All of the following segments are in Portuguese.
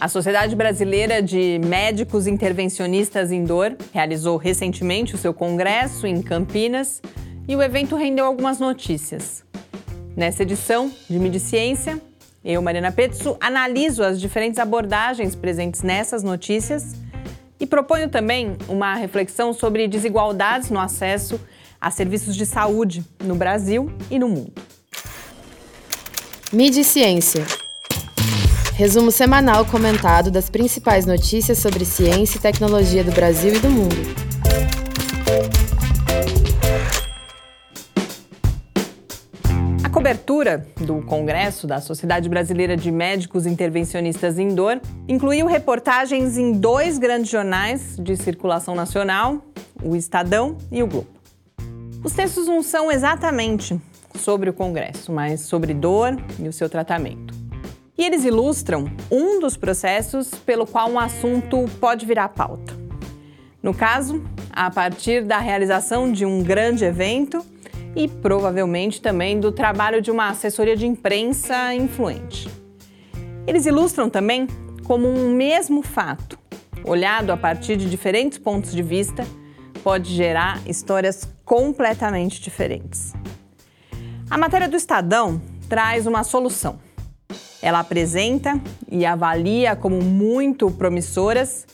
A Sociedade Brasileira de Médicos Intervencionistas em Dor realizou recentemente o seu congresso em Campinas e o evento rendeu algumas notícias. Nessa edição de Mediciência, eu, Mariana Petsu, analiso as diferentes abordagens presentes nessas notícias e proponho também uma reflexão sobre desigualdades no acesso a serviços de saúde no Brasil e no mundo. Mídia e Ciência. Resumo semanal comentado das principais notícias sobre ciência e tecnologia do Brasil e do mundo. A cobertura do Congresso da Sociedade Brasileira de Médicos Intervencionistas em Dor incluiu reportagens em dois grandes jornais de circulação nacional, o Estadão e o Globo. Os textos não são exatamente sobre o Congresso, mas sobre dor e o seu tratamento. E eles ilustram um dos processos pelo qual um assunto pode virar pauta. No caso, a partir da realização de um grande evento e provavelmente também do trabalho de uma assessoria de imprensa influente. Eles ilustram também como um mesmo fato, olhado a partir de diferentes pontos de vista, pode gerar histórias completamente diferentes. A matéria do Estadão traz uma solução. Ela apresenta e avalia como muito promissoras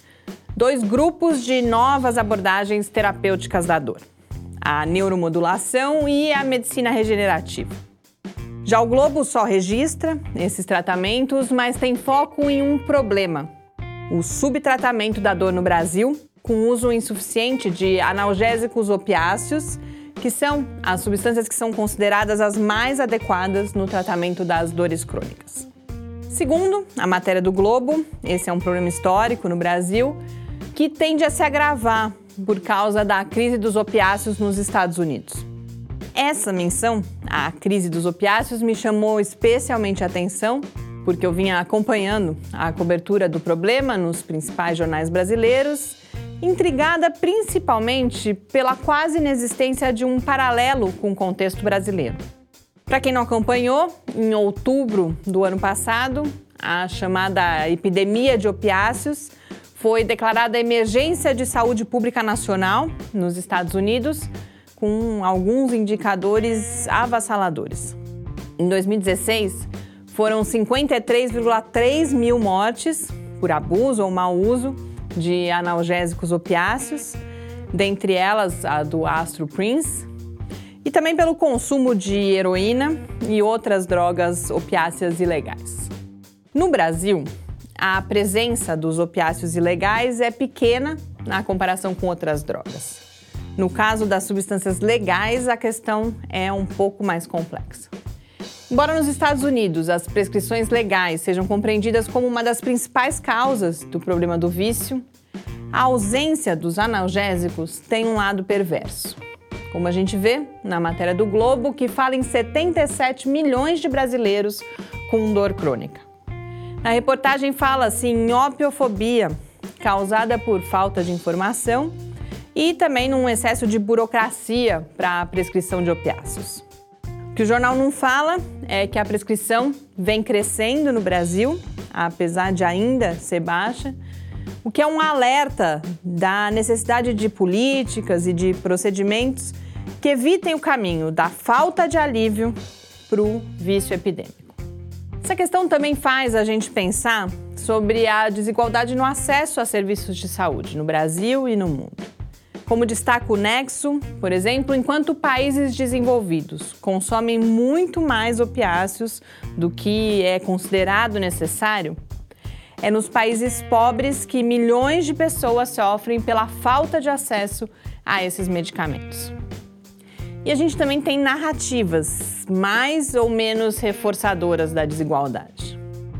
dois grupos de novas abordagens terapêuticas da dor: a neuromodulação e a medicina regenerativa. Já o Globo só registra esses tratamentos, mas tem foco em um problema: o subtratamento da dor no Brasil, com uso insuficiente de analgésicos opiáceos que são as substâncias que são consideradas as mais adequadas no tratamento das dores crônicas. Segundo a matéria do Globo, esse é um problema histórico no Brasil que tende a se agravar por causa da crise dos opiáceos nos Estados Unidos. Essa menção à crise dos opiáceos me chamou especialmente a atenção porque eu vinha acompanhando a cobertura do problema nos principais jornais brasileiros intrigada principalmente pela quase inexistência de um paralelo com o contexto brasileiro. Para quem não acompanhou, em outubro do ano passado, a chamada epidemia de opiáceos foi declarada emergência de saúde pública nacional nos Estados Unidos, com alguns indicadores avassaladores. Em 2016, foram 53,3 mil mortes por abuso ou mau uso de analgésicos opiáceos, dentre elas a do Astro Prince, e também pelo consumo de heroína e outras drogas opiáceas ilegais. No Brasil, a presença dos opiáceos ilegais é pequena na comparação com outras drogas. No caso das substâncias legais, a questão é um pouco mais complexa. Embora nos Estados Unidos as prescrições legais sejam compreendidas como uma das principais causas do problema do vício, a ausência dos analgésicos tem um lado perverso. Como a gente vê na matéria do Globo, que fala em 77 milhões de brasileiros com dor crônica. Na reportagem fala-se em opiofobia, causada por falta de informação e também num excesso de burocracia para a prescrição de opiáceos. O que o jornal não fala é que a prescrição vem crescendo no Brasil, apesar de ainda ser baixa, o que é um alerta da necessidade de políticas e de procedimentos que evitem o caminho da falta de alívio para o vício epidêmico. Essa questão também faz a gente pensar sobre a desigualdade no acesso a serviços de saúde no Brasil e no mundo. Como destaca o Nexo, por exemplo, enquanto países desenvolvidos consomem muito mais opiáceos do que é considerado necessário, é nos países pobres que milhões de pessoas sofrem pela falta de acesso a esses medicamentos. E a gente também tem narrativas mais ou menos reforçadoras da desigualdade.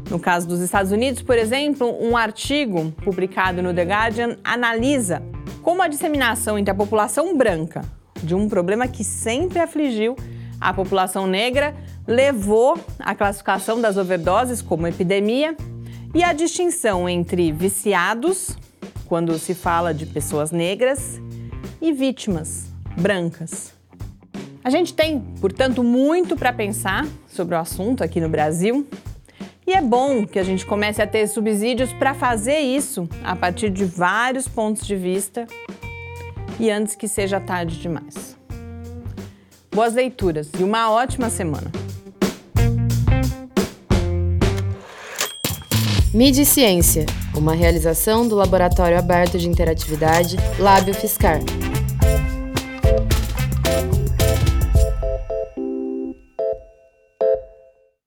No caso dos Estados Unidos, por exemplo, um artigo publicado no The Guardian analisa como a disseminação entre a população branca de um problema que sempre afligiu a população negra levou à classificação das overdoses como epidemia e a distinção entre viciados, quando se fala de pessoas negras, e vítimas brancas. A gente tem, portanto, muito para pensar sobre o assunto aqui no Brasil. E é bom que a gente comece a ter subsídios para fazer isso a partir de vários pontos de vista e antes que seja tarde demais. Boas leituras e uma ótima semana! Mídia e Ciência, uma realização do Laboratório Aberto de Interatividade Lábio Fiscar